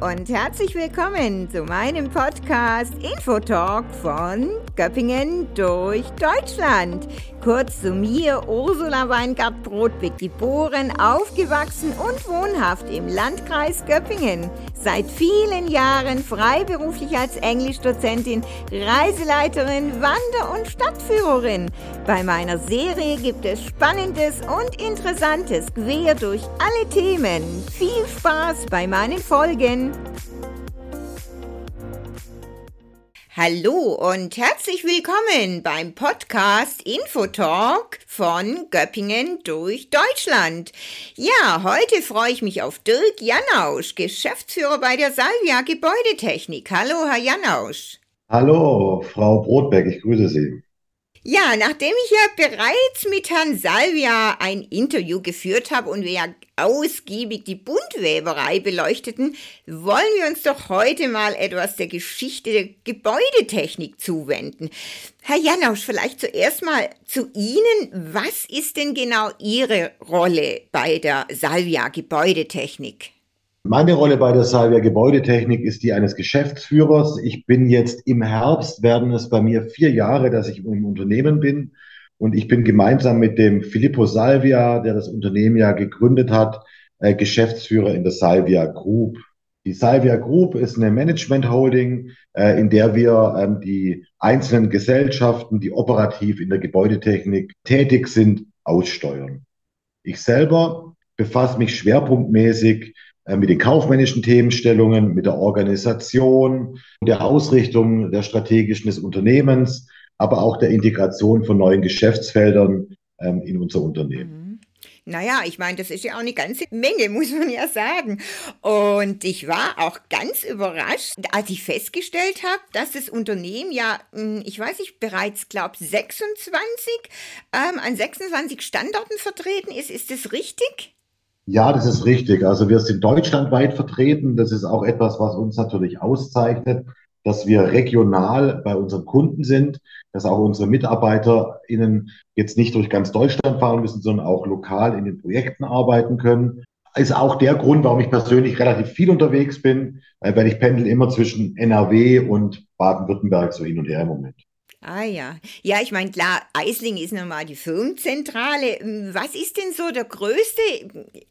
und herzlich willkommen zu meinem Podcast Infotalk von Göppingen durch Deutschland. Kurz zu mir, Ursula Weingart-Brodbeck, geboren, aufgewachsen und wohnhaft im Landkreis Göppingen. Seit vielen Jahren freiberuflich als Englischdozentin, Reiseleiterin, Wander- und Stadtführerin. Bei meiner Serie gibt es Spannendes und Interessantes quer durch alle Themen. Viel Spaß bei meinen Folgen. Hallo und herzlich willkommen beim Podcast Infotalk von Göppingen durch Deutschland. Ja, heute freue ich mich auf Dirk Janausch, Geschäftsführer bei der Salvia Gebäudetechnik. Hallo, Herr Janausch. Hallo, Frau Brotberg, ich grüße Sie. Ja, nachdem ich ja bereits mit Herrn Salvia ein Interview geführt habe und wir ja ausgiebig die Buntweberei beleuchteten, wollen wir uns doch heute mal etwas der Geschichte der Gebäudetechnik zuwenden. Herr Janausch, vielleicht zuerst mal zu Ihnen. Was ist denn genau Ihre Rolle bei der Salvia Gebäudetechnik? Meine Rolle bei der Salvia Gebäudetechnik ist die eines Geschäftsführers. Ich bin jetzt im Herbst, werden es bei mir vier Jahre, dass ich im Unternehmen bin. Und ich bin gemeinsam mit dem Filippo Salvia, der das Unternehmen ja gegründet hat, äh, Geschäftsführer in der Salvia Group. Die Salvia Group ist eine Management Holding, äh, in der wir ähm, die einzelnen Gesellschaften, die operativ in der Gebäudetechnik tätig sind, aussteuern. Ich selber befasse mich schwerpunktmäßig mit den kaufmännischen Themenstellungen, mit der Organisation, der Ausrichtung der strategischen des Unternehmens, aber auch der Integration von neuen Geschäftsfeldern ähm, in unser Unternehmen. Mhm. Naja, ich meine, das ist ja auch eine ganze Menge, muss man ja sagen. Und ich war auch ganz überrascht, als ich festgestellt habe, dass das Unternehmen ja, hm, ich weiß nicht, bereits, glaube 26 ähm, an 26 Standorten vertreten ist. Ist das richtig? Ja, das ist richtig. Also wir sind deutschlandweit vertreten. Das ist auch etwas, was uns natürlich auszeichnet, dass wir regional bei unseren Kunden sind, dass auch unsere MitarbeiterInnen jetzt nicht durch ganz Deutschland fahren müssen, sondern auch lokal in den Projekten arbeiten können. Ist auch der Grund, warum ich persönlich relativ viel unterwegs bin, weil ich pendel immer zwischen NRW und Baden-Württemberg so hin und her im Moment. Ah ja. Ja, ich meine, klar, Eisling ist nun mal die Firmenzentrale. Was ist denn so der größte,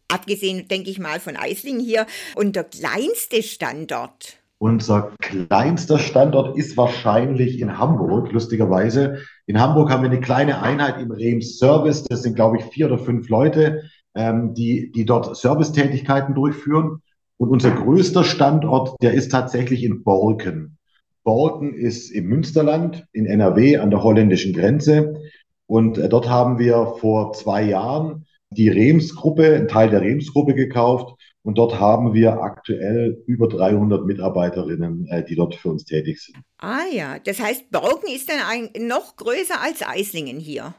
abgesehen, denke ich mal, von Eisling hier, und der kleinste Standort? Unser kleinster Standort ist wahrscheinlich in Hamburg, lustigerweise. In Hamburg haben wir eine kleine Einheit im Rems Service. Das sind, glaube ich, vier oder fünf Leute, ähm, die, die dort Servicetätigkeiten durchführen. Und unser größter Standort, der ist tatsächlich in Borken. Borken ist im Münsterland in NRW an der holländischen Grenze. Und äh, dort haben wir vor zwei Jahren die Rems-Gruppe, einen Teil der Rems-Gruppe gekauft. Und dort haben wir aktuell über 300 Mitarbeiterinnen, äh, die dort für uns tätig sind. Ah ja, das heißt, Borken ist dann ein, noch größer als Eislingen hier.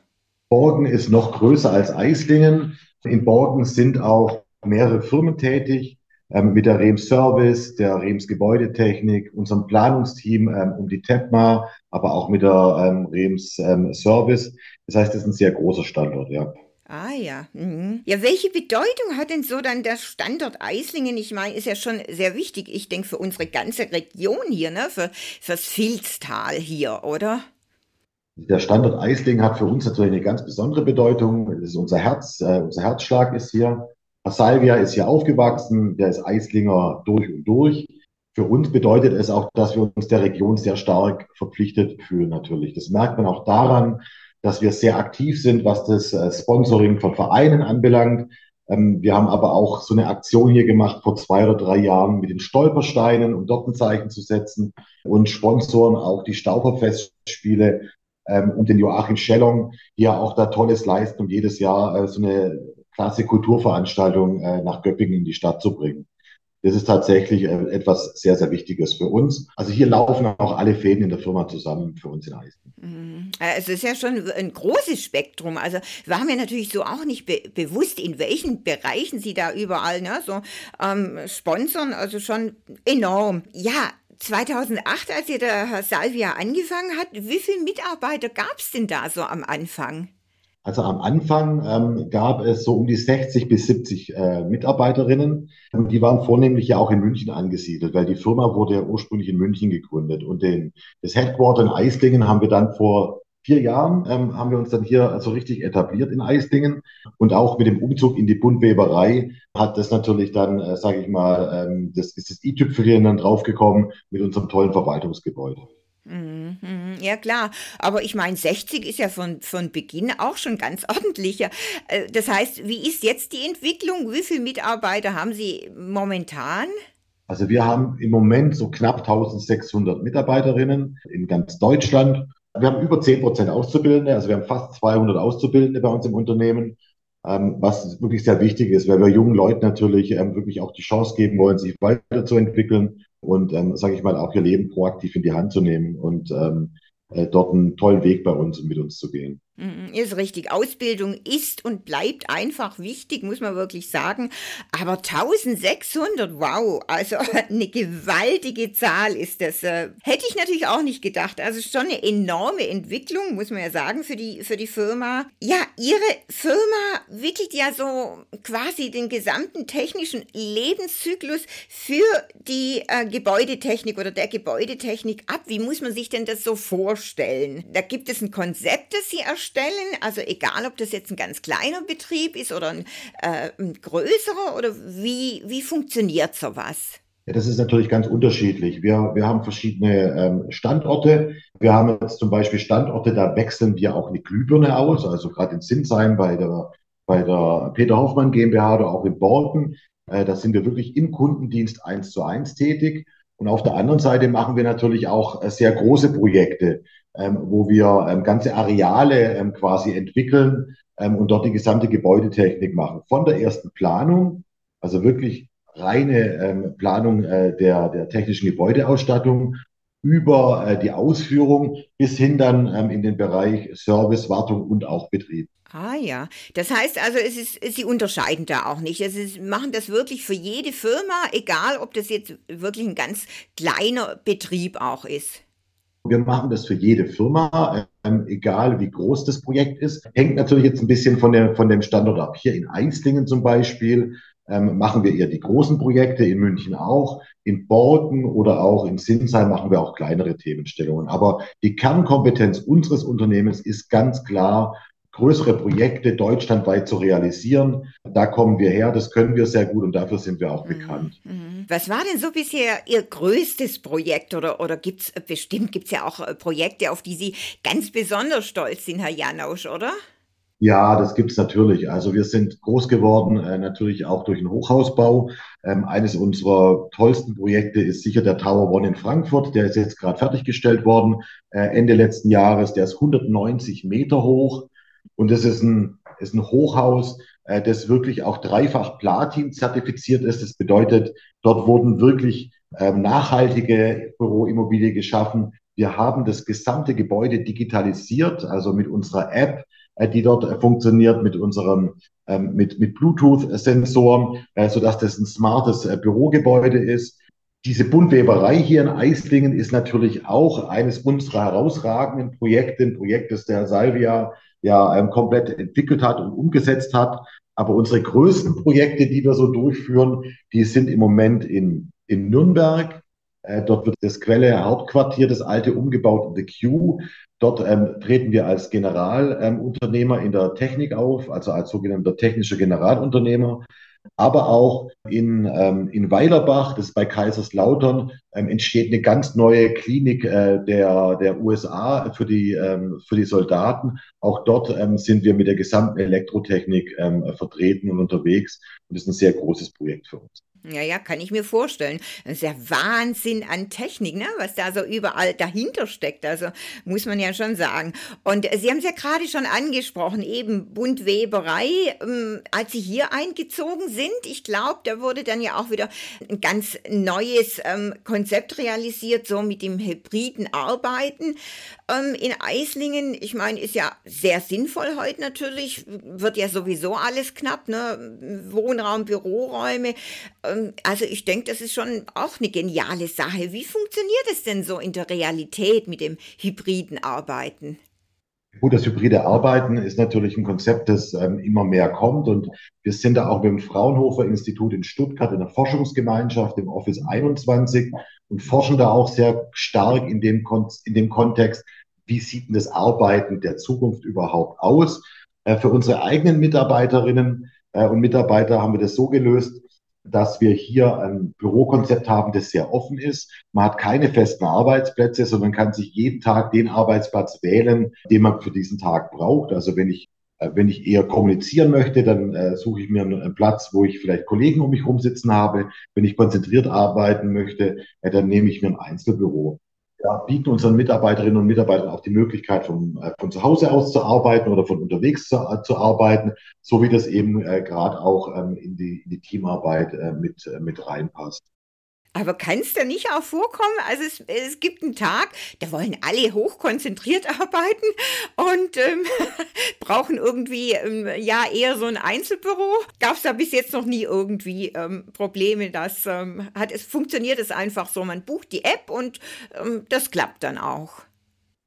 Borken ist noch größer als Eislingen. In Borken sind auch mehrere Firmen tätig ähm, mit der Rems Service, der Rems Gebäudetechnik, unserem Planungsteam ähm, um die TEPMA, aber auch mit der ähm, Rems Service. Das heißt, es ist ein sehr großer Standort, ja. Ah ja. Mhm. Ja, welche Bedeutung hat denn so dann der Standort Eislingen? Ich meine, ist ja schon sehr wichtig, ich denke, für unsere ganze Region hier, ne? Für, fürs Filztal hier, oder? Der Standort Eislingen hat für uns natürlich eine ganz besondere Bedeutung. Das ist unser Herz, äh, unser Herzschlag ist hier. Salvia ist hier aufgewachsen, der ist Eislinger durch und durch. Für uns bedeutet es auch, dass wir uns der Region sehr stark verpflichtet fühlen natürlich. Das merkt man auch daran, dass wir sehr aktiv sind, was das äh, Sponsoring von Vereinen anbelangt. Ähm, wir haben aber auch so eine Aktion hier gemacht vor zwei oder drei Jahren mit den Stolpersteinen, um dort ein Zeichen zu setzen und sponsoren auch die Stauferfestspiele ähm, und den Joachim Schellong, die ja auch da Tolles leisten, um jedes Jahr äh, so eine klasse Kulturveranstaltung äh, nach Göppingen in die Stadt zu bringen. Das ist tatsächlich äh, etwas sehr, sehr Wichtiges für uns. Also hier laufen auch alle Fäden in der Firma zusammen für uns in Eisen. Mhm. Äh, es ist ja schon ein großes Spektrum. Also war mir natürlich so auch nicht be bewusst, in welchen Bereichen Sie da überall ne, so ähm, sponsern. Also schon enorm. Ja, 2008, als ihr der Herr Salvia angefangen hat, wie viele Mitarbeiter gab es denn da so am Anfang? Also am Anfang ähm, gab es so um die 60 bis 70 äh, Mitarbeiterinnen. Und die waren vornehmlich ja auch in München angesiedelt, weil die Firma wurde ja ursprünglich in München gegründet. Und den, das Headquarter in Eislingen haben wir dann vor vier Jahren ähm, haben wir uns dann hier also richtig etabliert in Eislingen. Und auch mit dem Umzug in die Buntweberei hat das natürlich dann, äh, sage ich mal, ähm, das ist das i-Tüpfelchen dann draufgekommen mit unserem tollen Verwaltungsgebäude. Mhm, mhm. Ja, klar. Aber ich meine, 60 ist ja von, von Beginn auch schon ganz ordentlicher. Äh, das heißt, wie ist jetzt die Entwicklung? Wie viele Mitarbeiter haben Sie momentan? Also wir haben im Moment so knapp 1600 Mitarbeiterinnen in ganz Deutschland. Wir haben über 10 Prozent Auszubildende, also wir haben fast 200 Auszubildende bei uns im Unternehmen, ähm, was wirklich sehr wichtig ist, weil wir jungen Leuten natürlich ähm, wirklich auch die Chance geben wollen, sich weiterzuentwickeln und, ähm, sage ich mal, auch ihr Leben proaktiv in die Hand zu nehmen und ähm, äh, dort einen tollen Weg bei uns und mit uns zu gehen. Mhm, ist richtig. Ausbildung ist und bleibt einfach wichtig, muss man wirklich sagen. Aber 1600, wow, also eine gewaltige Zahl ist das. Äh, hätte ich natürlich auch nicht gedacht. Also schon eine enorme Entwicklung, muss man ja sagen, für die, für die Firma. Ja, Ihre Firma wickelt ja so quasi den gesamten technischen Lebenszyklus für die äh, Gebäudetechnik oder der Gebäudetechnik ab. Wie muss man sich denn das so vorstellen? Da gibt es ein Konzept, das Sie erstellen vorstellen? Also egal, ob das jetzt ein ganz kleiner Betrieb ist oder ein, äh, ein größerer oder wie, wie funktioniert sowas? Ja, das ist natürlich ganz unterschiedlich. Wir, wir haben verschiedene ähm, Standorte. Wir haben jetzt zum Beispiel Standorte, da wechseln wir auch eine Glühbirne aus, also gerade in Sinsheim bei der, bei der Peter Hoffmann GmbH oder auch in Borken. Äh, da sind wir wirklich im Kundendienst eins zu eins tätig. Und auf der anderen Seite machen wir natürlich auch äh, sehr große Projekte ähm, wo wir ähm, ganze Areale ähm, quasi entwickeln ähm, und dort die gesamte Gebäudetechnik machen. Von der ersten Planung, also wirklich reine ähm, Planung äh, der, der technischen Gebäudeausstattung über äh, die Ausführung bis hin dann ähm, in den Bereich Service, Wartung und auch Betrieb. Ah ja, das heißt also, es ist, Sie unterscheiden da auch nicht. Es ist, machen das wirklich für jede Firma, egal ob das jetzt wirklich ein ganz kleiner Betrieb auch ist. Wir machen das für jede Firma, ähm, egal wie groß das Projekt ist. Hängt natürlich jetzt ein bisschen von, der, von dem Standort ab. Hier in Einslingen zum Beispiel ähm, machen wir eher die großen Projekte, in München auch. In Borken oder auch in Sinsheim machen wir auch kleinere Themenstellungen. Aber die Kernkompetenz unseres Unternehmens ist ganz klar, größere Projekte deutschlandweit zu realisieren. Da kommen wir her, das können wir sehr gut und dafür sind wir auch mhm. bekannt. Mhm. Was war denn so bisher Ihr größtes Projekt oder, oder gibt es, bestimmt gibt es ja auch äh, Projekte, auf die Sie ganz besonders stolz sind, Herr Janausch, oder? Ja, das gibt's natürlich. Also wir sind groß geworden, äh, natürlich auch durch den Hochhausbau. Ähm, eines unserer tollsten Projekte ist sicher der Tower One in Frankfurt. Der ist jetzt gerade fertiggestellt worden, äh, Ende letzten Jahres. Der ist 190 Meter hoch. Und das ist ein, ist ein Hochhaus, äh, das wirklich auch dreifach Platin zertifiziert ist. Das bedeutet, dort wurden wirklich ähm, nachhaltige Büroimmobilien geschaffen. Wir haben das gesamte Gebäude digitalisiert, also mit unserer App, äh, die dort äh, funktioniert, mit unserem ähm, mit, mit Bluetooth-Sensoren, äh, sodass das ein smartes äh, Bürogebäude ist. Diese Buntweberei hier in Eislingen ist natürlich auch eines unserer herausragenden Projekte, ein Projekt, das der Salvia ja ähm, komplett entwickelt hat und umgesetzt hat. Aber unsere größten Projekte, die wir so durchführen, die sind im Moment in, in Nürnberg. Äh, dort wird das Quelle Hauptquartier, das alte umgebaut in The Q. Dort ähm, treten wir als Generalunternehmer ähm, in der Technik auf, also als sogenannter technischer Generalunternehmer aber auch in, ähm, in Weilerbach, das ist bei Kaiserslautern, ähm, entsteht eine ganz neue Klinik äh, der, der USA für die, ähm, für die Soldaten. Auch dort ähm, sind wir mit der gesamten Elektrotechnik ähm, vertreten und unterwegs. Und das ist ein sehr großes Projekt für uns. Ja, ja, kann ich mir vorstellen. Das ist ja Wahnsinn an Technik, ne? was da so überall dahinter steckt. Also muss man ja schon sagen. Und Sie haben es ja gerade schon angesprochen, eben Buntweberei. Ähm, als Sie hier eingezogen sind, ich glaube, da wurde dann ja auch wieder ein ganz neues ähm, Konzept realisiert, so mit dem hybriden Arbeiten ähm, in Eislingen. Ich meine, ist ja sehr sinnvoll heute natürlich, wird ja sowieso alles knapp, ne? Wohnraum, Büroräume. Ähm, also ich denke, das ist schon auch eine geniale Sache. Wie funktioniert es denn so in der Realität mit dem hybriden Arbeiten? Gut, das hybride Arbeiten ist natürlich ein Konzept, das ähm, immer mehr kommt. Und wir sind da auch mit dem Fraunhofer Institut in Stuttgart in der Forschungsgemeinschaft im Office 21 und forschen da auch sehr stark in dem, Kon in dem Kontext, wie sieht denn das Arbeiten der Zukunft überhaupt aus. Äh, für unsere eigenen Mitarbeiterinnen äh, und Mitarbeiter haben wir das so gelöst, dass wir hier ein Bürokonzept haben, das sehr offen ist. Man hat keine festen Arbeitsplätze, sondern kann sich jeden Tag den Arbeitsplatz wählen, den man für diesen Tag braucht. Also wenn ich äh, wenn ich eher kommunizieren möchte, dann äh, suche ich mir einen Platz, wo ich vielleicht Kollegen um mich herum sitzen habe. Wenn ich konzentriert arbeiten möchte, äh, dann nehme ich mir ein Einzelbüro ja, bieten unseren Mitarbeiterinnen und Mitarbeitern auch die Möglichkeit, von, äh, von zu Hause aus zu arbeiten oder von unterwegs zu, äh, zu arbeiten, so wie das eben äh, gerade auch ähm, in, die, in die Teamarbeit äh, mit, äh, mit reinpasst. Aber kann es da nicht auch vorkommen? Also es, es gibt einen Tag, da wollen alle hochkonzentriert arbeiten und ähm, brauchen irgendwie ähm, ja eher so ein Einzelbüro. Gab es da bis jetzt noch nie irgendwie ähm, Probleme? Das ähm, hat es funktioniert es einfach so. Man bucht die App und ähm, das klappt dann auch.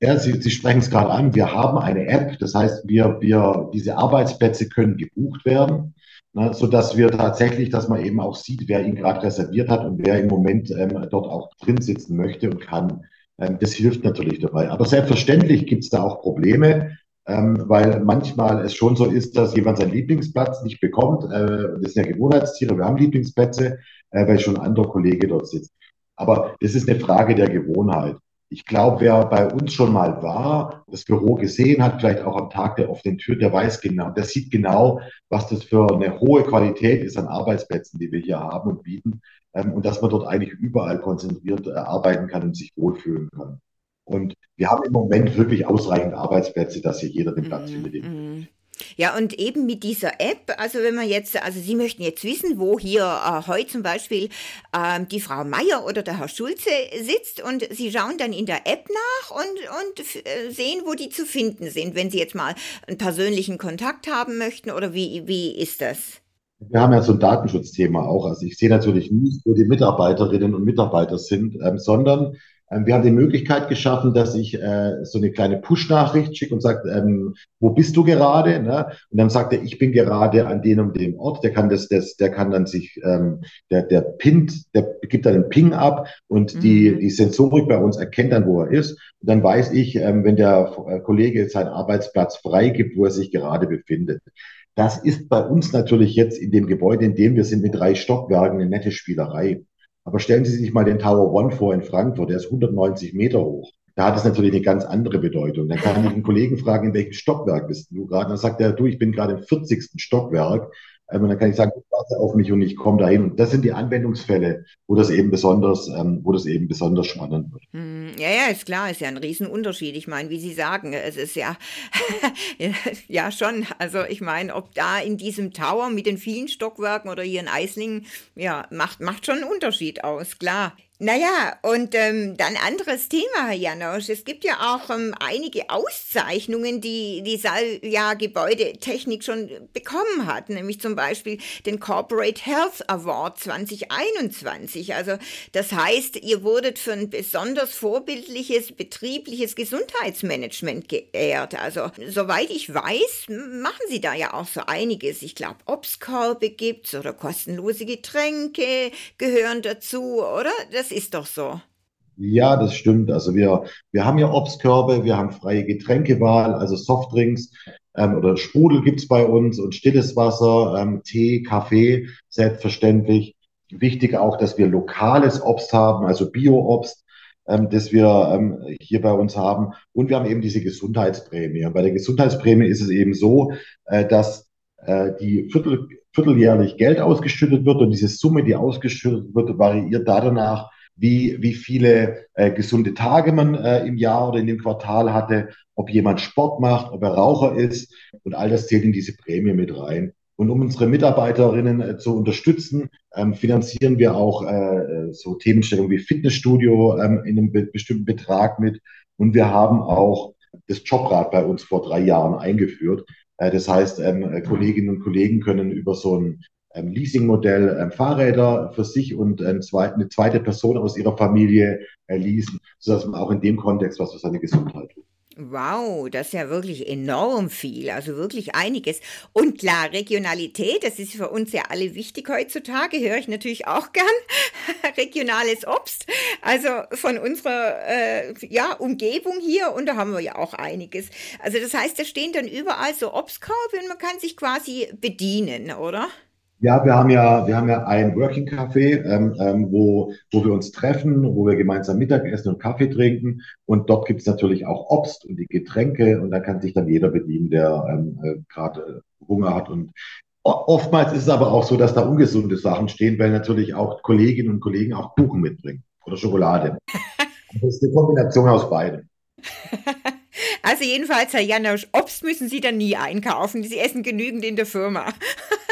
Ja, Sie, Sie sprechen es gerade an. Wir haben eine App, das heißt, wir, wir, diese Arbeitsplätze können gebucht werden ne, so dass wir tatsächlich, dass man eben auch sieht, wer ihn gerade reserviert hat und wer im Moment ähm, dort auch drin sitzen möchte und kann. Ähm, das hilft natürlich dabei. Aber selbstverständlich gibt es da auch Probleme, ähm, weil manchmal es schon so ist, dass jemand seinen Lieblingsplatz nicht bekommt. Äh, das sind ja Gewohnheitstiere, wir haben Lieblingsplätze, äh, weil schon ein anderer Kollege dort sitzt. Aber das ist eine Frage der Gewohnheit. Ich glaube, wer bei uns schon mal war, das Büro gesehen hat, vielleicht auch am Tag der offenen Tür, der weiß genau, der sieht genau, was das für eine hohe Qualität ist an Arbeitsplätzen, die wir hier haben und bieten. Ähm, und dass man dort eigentlich überall konzentriert äh, arbeiten kann und sich wohlfühlen kann. Und wir haben im Moment wirklich ausreichend Arbeitsplätze, dass hier jeder den Platz mm, findet. Mm. Ja, und eben mit dieser App, also wenn man jetzt, also Sie möchten jetzt wissen, wo hier äh, heute zum Beispiel äh, die Frau Meier oder der Herr Schulze sitzt und Sie schauen dann in der App nach und, und äh, sehen, wo die zu finden sind, wenn Sie jetzt mal einen persönlichen Kontakt haben möchten oder wie, wie ist das? Wir haben ja so ein Datenschutzthema auch. Also ich sehe natürlich nicht, wo die Mitarbeiterinnen und Mitarbeiter sind, ähm, sondern wir haben die Möglichkeit geschaffen, dass ich äh, so eine kleine Push-Nachricht schicke und sage, ähm, wo bist du gerade? Ne? Und dann sagt er, ich bin gerade an dem und dem Ort. Der kann das, das der kann dann sich, ähm, der, der pinnt, der gibt dann einen Ping ab und mhm. die, die Sensorik bei uns erkennt dann, wo er ist. Und dann weiß ich, ähm, wenn der äh, Kollege seinen Arbeitsplatz freigibt, wo er sich gerade befindet. Das ist bei uns natürlich jetzt in dem Gebäude, in dem wir sind, mit drei Stockwerken eine nette Spielerei. Aber stellen Sie sich mal den Tower One vor in Frankfurt, der ist 190 Meter hoch. Da hat es natürlich eine ganz andere Bedeutung. Dann kann ich einen Kollegen fragen, in welchem Stockwerk bist du gerade? Dann sagt er, du, ich bin gerade im 40. Stockwerk. Und dann kann ich sagen, warte auf mich und ich komme dahin. Und das sind die Anwendungsfälle, wo das eben besonders, ähm, wo das eben besonders spannend wird. Hm, ja, ja, ist klar, ist ja ein Riesenunterschied. Ich meine, wie Sie sagen, es ist ja, ja schon. Also ich meine, ob da in diesem Tower mit den vielen Stockwerken oder hier in Eislingen, ja, macht, macht schon einen Unterschied aus, klar. Naja, und ähm, dann anderes Thema, Herr Janosch. Es gibt ja auch ähm, einige Auszeichnungen, die die Salja Gebäudetechnik schon bekommen hat, nämlich zum Beispiel den Corporate Health Award 2021. Also das heißt, ihr wurdet für ein besonders vorbildliches betriebliches Gesundheitsmanagement geehrt. Also soweit ich weiß, machen Sie da ja auch so einiges. Ich glaube, Obstkorbe gibt's oder kostenlose Getränke gehören dazu, oder? Das das ist doch so. Ja, das stimmt. Also wir, wir haben ja Obstkörbe, wir haben freie Getränkewahl, also Softdrinks ähm, oder Sprudel gibt es bei uns und stilles Wasser, ähm, Tee, Kaffee, selbstverständlich. Wichtig auch, dass wir lokales Obst haben, also Bio-Obst, ähm, das wir ähm, hier bei uns haben. Und wir haben eben diese Gesundheitsprämie. Und bei der Gesundheitsprämie ist es eben so, äh, dass äh, die Viertel, vierteljährlich Geld ausgeschüttet wird und diese Summe, die ausgeschüttet wird, variiert danach, wie, wie viele äh, gesunde Tage man äh, im Jahr oder in dem Quartal hatte, ob jemand Sport macht, ob er Raucher ist und all das zählt in diese Prämie mit rein. Und um unsere Mitarbeiterinnen äh, zu unterstützen, ähm, finanzieren wir auch äh, so Themenstellungen wie Fitnessstudio ähm, in einem be bestimmten Betrag mit. Und wir haben auch das Jobrad bei uns vor drei Jahren eingeführt. Äh, das heißt, ähm, Kolleginnen und Kollegen können über so ein ähm, Leasingmodell ähm, Fahrräder für sich und ähm, zweit, eine zweite Person aus ihrer Familie äh, leasen, sodass man auch in dem Kontext was für seine Gesundheit tut. Wow, das ist ja wirklich enorm viel, also wirklich einiges. Und klar, Regionalität, das ist für uns ja alle wichtig heutzutage, höre ich natürlich auch gern. Regionales Obst, also von unserer äh, ja, Umgebung hier und da haben wir ja auch einiges. Also das heißt, da stehen dann überall so Obstkörbe und man kann sich quasi bedienen, oder? Ja, wir haben ja, wir haben ja ein Working Café, ähm, ähm, wo, wo wir uns treffen, wo wir gemeinsam Mittag essen und Kaffee trinken. Und dort gibt es natürlich auch Obst und die Getränke und da kann sich dann jeder bedienen, der ähm, äh, gerade Hunger hat. Und oftmals ist es aber auch so, dass da ungesunde Sachen stehen, weil natürlich auch Kolleginnen und Kollegen auch Kuchen mitbringen oder Schokolade. Das ist eine Kombination aus beidem. Also jedenfalls, Herr Janosch, Obst müssen Sie dann nie einkaufen. Sie essen genügend in der Firma.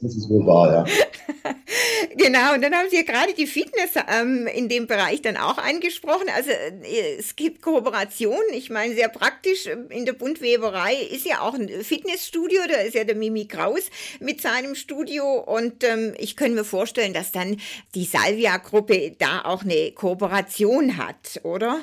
Das ist wohl wahr, ja. genau, und dann haben Sie ja gerade die Fitness ähm, in dem Bereich dann auch angesprochen. Also äh, es gibt Kooperationen, ich meine, sehr praktisch ähm, in der Buntweberei ist ja auch ein Fitnessstudio, da ist ja der Mimi Kraus mit seinem Studio und ähm, ich könnte mir vorstellen, dass dann die Salvia-Gruppe da auch eine Kooperation hat, oder?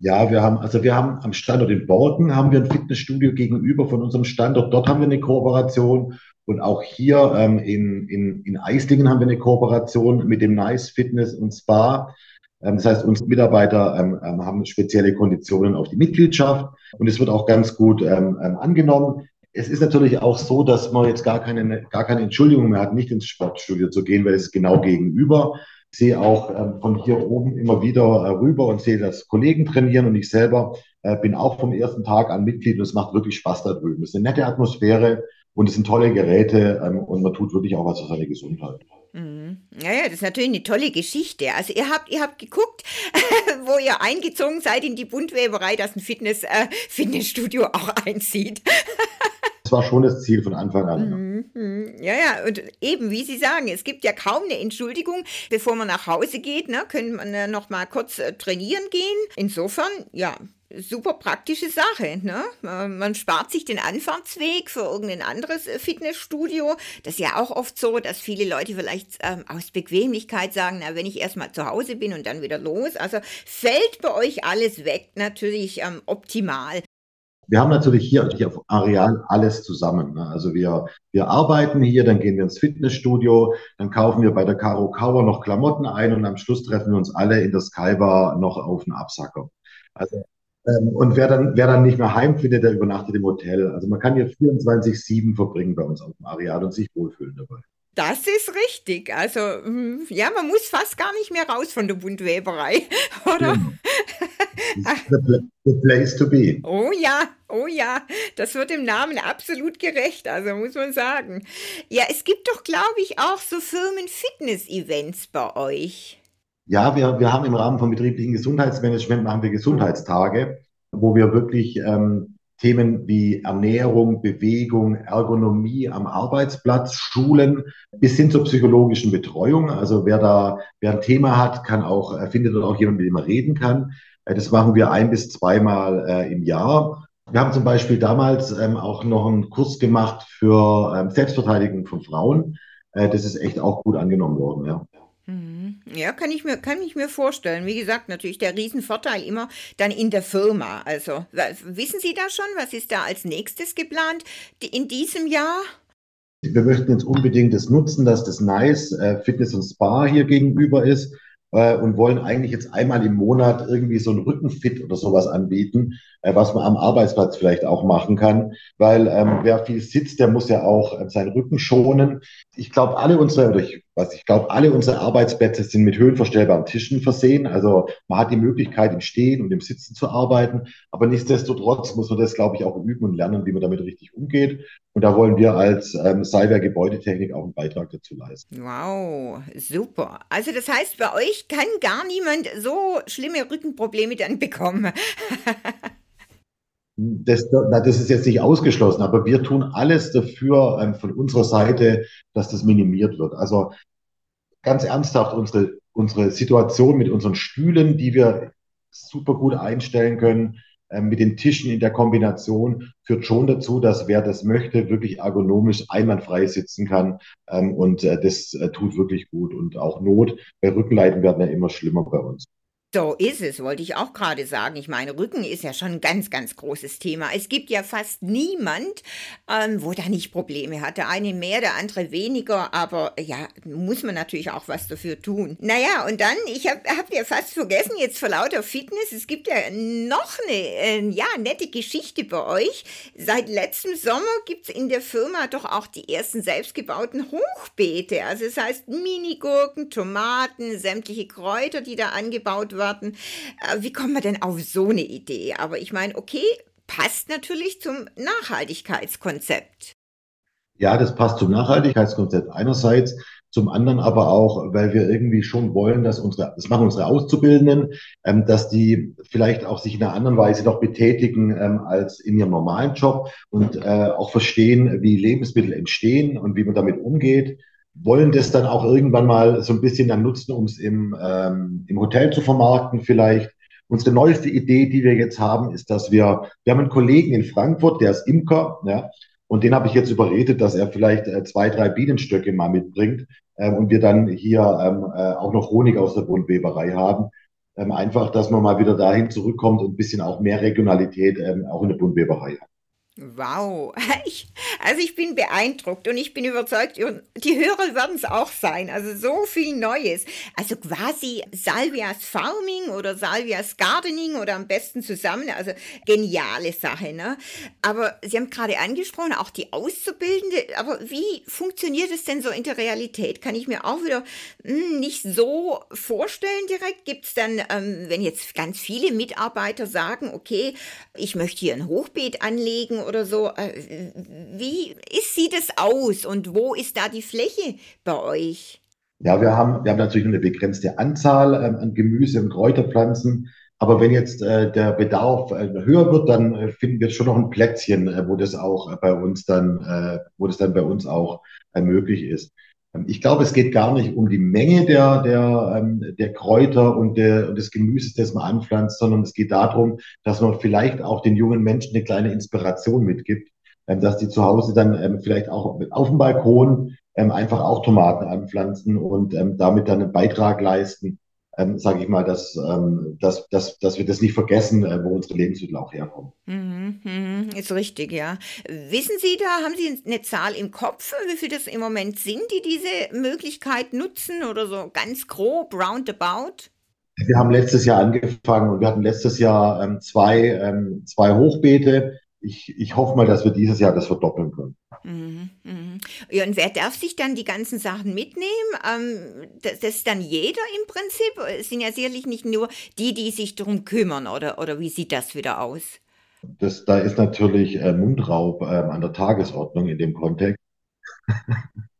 Ja, wir haben, also wir haben am Standort in Borken haben wir ein Fitnessstudio gegenüber von unserem Standort. Dort haben wir eine Kooperation und auch hier ähm, in, in, in Eislingen haben wir eine Kooperation mit dem Nice Fitness und Spa. Ähm, das heißt, unsere Mitarbeiter ähm, ähm, haben spezielle Konditionen auf die Mitgliedschaft und es wird auch ganz gut ähm, ähm, angenommen. Es ist natürlich auch so, dass man jetzt gar keine, gar keine Entschuldigung mehr hat, nicht ins Sportstudio zu gehen, weil es genau gegenüber. Ich sehe auch ähm, von hier oben immer wieder äh, rüber und sehe, dass Kollegen trainieren und ich selber äh, bin auch vom ersten Tag an Mitglied und es macht wirklich Spaß da drüben. Es ist eine nette Atmosphäre und es sind tolle Geräte ähm, und man tut wirklich auch was für seine Gesundheit. Mhm. Ja, ja, das ist natürlich eine tolle Geschichte. Also ihr habt, ihr habt geguckt, wo ihr eingezogen seid in die Buntweberei, dass ein Fitness, äh, Fitnessstudio auch einzieht. Das war schon das Ziel von Anfang an. Mhm, mhm. Ja, ja, und eben, wie Sie sagen, es gibt ja kaum eine Entschuldigung. Bevor man nach Hause geht, ne, könnte man äh, noch mal kurz äh, trainieren gehen. Insofern, ja, super praktische Sache. Ne? Man spart sich den Anfahrtsweg für irgendein anderes äh, Fitnessstudio. Das ist ja auch oft so, dass viele Leute vielleicht ähm, aus Bequemlichkeit sagen, na, wenn ich erstmal zu Hause bin und dann wieder los. Also fällt bei euch alles weg, natürlich ähm, optimal. Wir haben natürlich hier, hier auf Areal alles zusammen. Ne? Also wir, wir arbeiten hier, dann gehen wir ins Fitnessstudio, dann kaufen wir bei der Caro Kauer noch Klamotten ein und am Schluss treffen wir uns alle in der Skybar noch auf den Absacker. Also ähm, und wer dann, wer dann nicht mehr heimfindet, der übernachtet im Hotel. Also man kann hier 24-7 verbringen bei uns auf dem Areal und sich wohlfühlen dabei. Das ist richtig. Also, hm, ja, man muss fast gar nicht mehr raus von der Buntweberei, oder? The, the place to be. Oh ja, oh ja, das wird dem Namen absolut gerecht, also muss man sagen. Ja, es gibt doch, glaube ich, auch so Firmen-Fitness-Events bei euch. Ja, wir, wir haben im Rahmen von betrieblichen Gesundheitsmanagement machen wir Gesundheitstage, wo wir wirklich ähm, Themen wie Ernährung, Bewegung, Ergonomie am Arbeitsplatz, Schulen bis hin zur psychologischen Betreuung. Also wer da, wer ein Thema hat, kann auch, äh, findet dort auch jemanden, mit dem er reden kann. Äh, das machen wir ein bis zweimal äh, im Jahr. Wir haben zum Beispiel damals ähm, auch noch einen Kurs gemacht für ähm, Selbstverteidigung von Frauen. Äh, das ist echt auch gut angenommen worden, ja. Ja, kann ich mir, kann ich mir vorstellen. Wie gesagt, natürlich der Riesenvorteil immer dann in der Firma. Also, wissen Sie da schon, was ist da als nächstes geplant in diesem Jahr? Wir möchten jetzt unbedingt das nutzen, dass das Nice äh, Fitness und Spa hier gegenüber ist äh, und wollen eigentlich jetzt einmal im Monat irgendwie so ein Rückenfit oder sowas anbieten, äh, was man am Arbeitsplatz vielleicht auch machen kann, weil ähm, wer viel sitzt, der muss ja auch seinen Rücken schonen. Ich glaube, alle unsere, oder ich was ich glaube, alle unsere Arbeitsplätze sind mit höhenverstellbaren Tischen versehen. Also man hat die Möglichkeit, im Stehen und im Sitzen zu arbeiten. Aber nichtsdestotrotz muss man das, glaube ich, auch üben und lernen, wie man damit richtig umgeht. Und da wollen wir als ähm, Cyber Gebäudetechnik auch einen Beitrag dazu leisten. Wow, super. Also das heißt, bei euch kann gar niemand so schlimme Rückenprobleme dann bekommen. Das, das ist jetzt nicht ausgeschlossen, aber wir tun alles dafür ähm, von unserer Seite, dass das minimiert wird. Also ganz ernsthaft, unsere, unsere Situation mit unseren Stühlen, die wir super gut einstellen können, ähm, mit den Tischen in der Kombination, führt schon dazu, dass wer das möchte, wirklich ergonomisch einwandfrei sitzen kann. Ähm, und äh, das äh, tut wirklich gut. Und auch Not bei Rückenleiten werden ja immer schlimmer bei uns. So ist es, wollte ich auch gerade sagen. Ich meine, Rücken ist ja schon ein ganz, ganz großes Thema. Es gibt ja fast niemand, ähm, wo da nicht Probleme hat. Der eine mehr, der andere weniger, aber ja, muss man natürlich auch was dafür tun. Naja, und dann, ich habe hab ja fast vergessen, jetzt vor lauter Fitness, es gibt ja noch eine äh, ja, nette Geschichte bei euch. Seit letztem Sommer gibt es in der Firma doch auch die ersten selbstgebauten Hochbeete. Also das heißt Minigurken, Tomaten, sämtliche Kräuter, die da angebaut werden warten. Äh, wie kommt man denn auf so eine Idee? Aber ich meine, okay, passt natürlich zum Nachhaltigkeitskonzept. Ja, das passt zum Nachhaltigkeitskonzept einerseits, zum anderen aber auch, weil wir irgendwie schon wollen, dass unsere, das machen unsere Auszubildenden, ähm, dass die vielleicht auch sich in einer anderen Weise noch betätigen ähm, als in ihrem normalen Job und äh, auch verstehen, wie Lebensmittel entstehen und wie man damit umgeht wollen das dann auch irgendwann mal so ein bisschen dann nutzen, um es im, ähm, im Hotel zu vermarkten vielleicht. Unsere neueste Idee, die wir jetzt haben, ist, dass wir, wir haben einen Kollegen in Frankfurt, der ist Imker, ja, und den habe ich jetzt überredet, dass er vielleicht äh, zwei, drei Bienenstöcke mal mitbringt ähm, und wir dann hier ähm, äh, auch noch Honig aus der Buntweberei haben. Ähm, einfach, dass man mal wieder dahin zurückkommt und ein bisschen auch mehr Regionalität ähm, auch in der Buntweberei hat. Wow, ich, also ich bin beeindruckt und ich bin überzeugt, die Hörer werden es auch sein. Also so viel Neues. Also quasi Salvias Farming oder Salvias Gardening oder am besten zusammen. Also geniale Sache. Ne? Aber Sie haben gerade angesprochen, auch die Auszubildende. Aber wie funktioniert es denn so in der Realität? Kann ich mir auch wieder hm, nicht so vorstellen direkt. Gibt es dann, ähm, wenn jetzt ganz viele Mitarbeiter sagen, okay, ich möchte hier ein Hochbeet anlegen oder so. Äh, wie sieht es aus und wo ist da die Fläche bei euch? Ja, wir haben, wir haben natürlich eine begrenzte Anzahl ähm, an Gemüse- und Kräuterpflanzen. Aber wenn jetzt äh, der Bedarf äh, höher wird, dann äh, finden wir schon noch ein Plätzchen, äh, wo das auch bei uns dann, äh, wo das dann bei uns auch möglich ist. Ähm, ich glaube, es geht gar nicht um die Menge der, der, ähm, der Kräuter und, der, des Gemüses, das man anpflanzt, sondern es geht darum, dass man vielleicht auch den jungen Menschen eine kleine Inspiration mitgibt, ähm, dass die zu Hause dann vielleicht auch auf dem Balkon einfach auch Tomaten anpflanzen und damit dann einen Beitrag leisten ähm, sage ich mal, dass, ähm, dass, dass, dass wir das nicht vergessen, äh, wo unsere Lebensmittel auch herkommen. Mhm, mhm, ist richtig, ja. Wissen Sie da, haben Sie eine Zahl im Kopf, wie viel das im Moment sind, die diese Möglichkeit nutzen oder so ganz grob, roundabout? Wir haben letztes Jahr angefangen und wir hatten letztes Jahr ähm, zwei, ähm, zwei Hochbeete ich, ich hoffe mal, dass wir dieses Jahr das verdoppeln können. Mhm, mh. Ja, und wer darf sich dann die ganzen Sachen mitnehmen? Ähm, das, das, ist dann jeder im Prinzip? Es sind ja sicherlich nicht nur die, die sich darum kümmern, oder, oder wie sieht das wieder aus? Das, da ist natürlich äh, Mundraub äh, an der Tagesordnung in dem Kontext.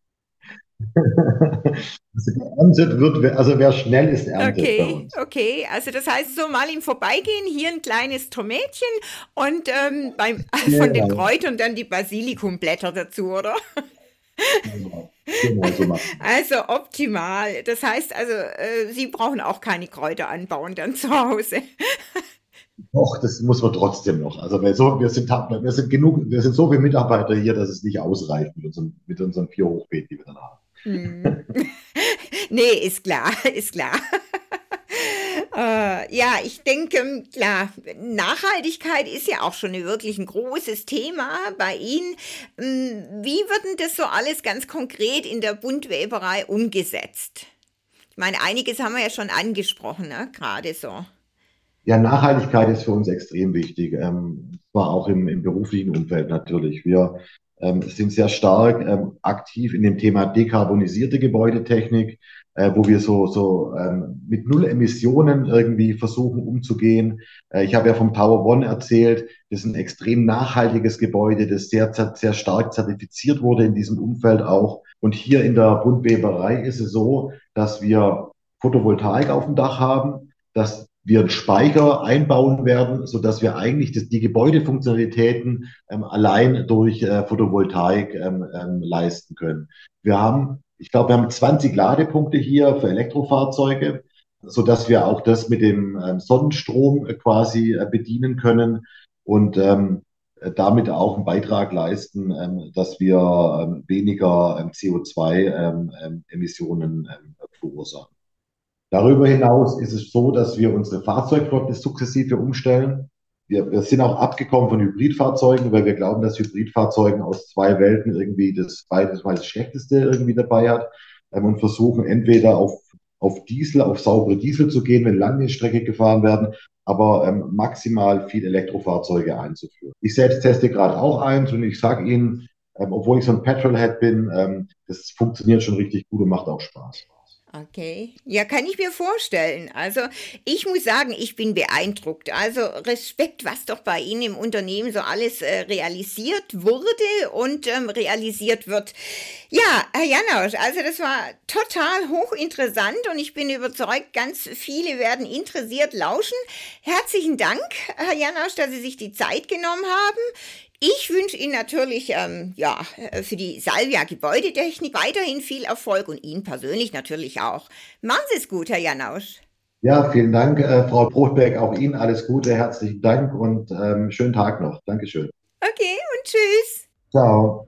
Also geerntet wird, also wer schnell ist, erntet okay, bei uns. Okay, also das heißt so mal im Vorbeigehen hier ein kleines Tomätchen und ähm, beim, ja, von den Kräutern dann die Basilikumblätter dazu, oder? Genau. Genau, so also optimal. Das heißt also, äh, Sie brauchen auch keine Kräuter anbauen dann zu Hause. Doch, das muss man trotzdem noch. Also wir, so, wir, sind, wir sind genug, wir sind so viele Mitarbeiter hier, dass es nicht ausreicht mit unseren, mit unseren vier Hochbeeten, die wir dann haben. Hm. nee, ist klar, ist klar. äh, ja, ich denke, klar, Nachhaltigkeit ist ja auch schon wirklich ein großes Thema bei Ihnen. Wie wird denn das so alles ganz konkret in der Buntweberei umgesetzt? Ich meine, einiges haben wir ja schon angesprochen, ne? gerade so. Ja, Nachhaltigkeit ist für uns extrem wichtig. Ähm, zwar auch im, im beruflichen Umfeld natürlich. Wir sind sehr stark ähm, aktiv in dem Thema dekarbonisierte Gebäudetechnik, äh, wo wir so, so ähm, mit Null Emissionen irgendwie versuchen umzugehen. Äh, ich habe ja vom Tower One erzählt. Das ist ein extrem nachhaltiges Gebäude, das sehr, sehr stark zertifiziert wurde in diesem Umfeld auch. Und hier in der Buntweberei ist es so, dass wir Photovoltaik auf dem Dach haben, dass wir einen Speicher einbauen werden, so dass wir eigentlich das, die Gebäudefunktionalitäten ähm, allein durch äh, Photovoltaik ähm, ähm, leisten können. Wir haben, ich glaube, wir haben 20 Ladepunkte hier für Elektrofahrzeuge, so dass wir auch das mit dem ähm, Sonnenstrom äh, quasi äh, bedienen können und ähm, damit auch einen Beitrag leisten, ähm, dass wir ähm, weniger ähm, CO2-Emissionen ähm, ähm, verursachen. Darüber hinaus ist es so, dass wir unsere Fahrzeugflotte sukzessive umstellen. Wir, wir sind auch abgekommen von Hybridfahrzeugen, weil wir glauben, dass Hybridfahrzeugen aus zwei Welten irgendwie das beides mal das Schlechteste irgendwie dabei hat ähm, und versuchen entweder auf, auf Diesel, auf saubere Diesel zu gehen, wenn lange Strecke gefahren werden, aber ähm, maximal viel Elektrofahrzeuge einzuführen. Ich selbst teste gerade auch eins und ich sage Ihnen, ähm, obwohl ich so ein Petrolhead bin, ähm, das funktioniert schon richtig gut und macht auch Spaß. Okay, ja, kann ich mir vorstellen. Also ich muss sagen, ich bin beeindruckt. Also Respekt, was doch bei Ihnen im Unternehmen so alles äh, realisiert wurde und ähm, realisiert wird. Ja, Herr Janosch, also das war total hochinteressant und ich bin überzeugt, ganz viele werden interessiert lauschen. Herzlichen Dank, Herr Janosch, dass Sie sich die Zeit genommen haben. Ich wünsche Ihnen natürlich ähm, ja, äh, für die Salvia Gebäudetechnik weiterhin viel Erfolg und Ihnen persönlich natürlich auch. Machen Sie es gut, Herr Janausch. Ja, vielen Dank, äh, Frau Brotberg. Auch Ihnen alles Gute, herzlichen Dank und ähm, schönen Tag noch. Dankeschön. Okay, und tschüss. Ciao.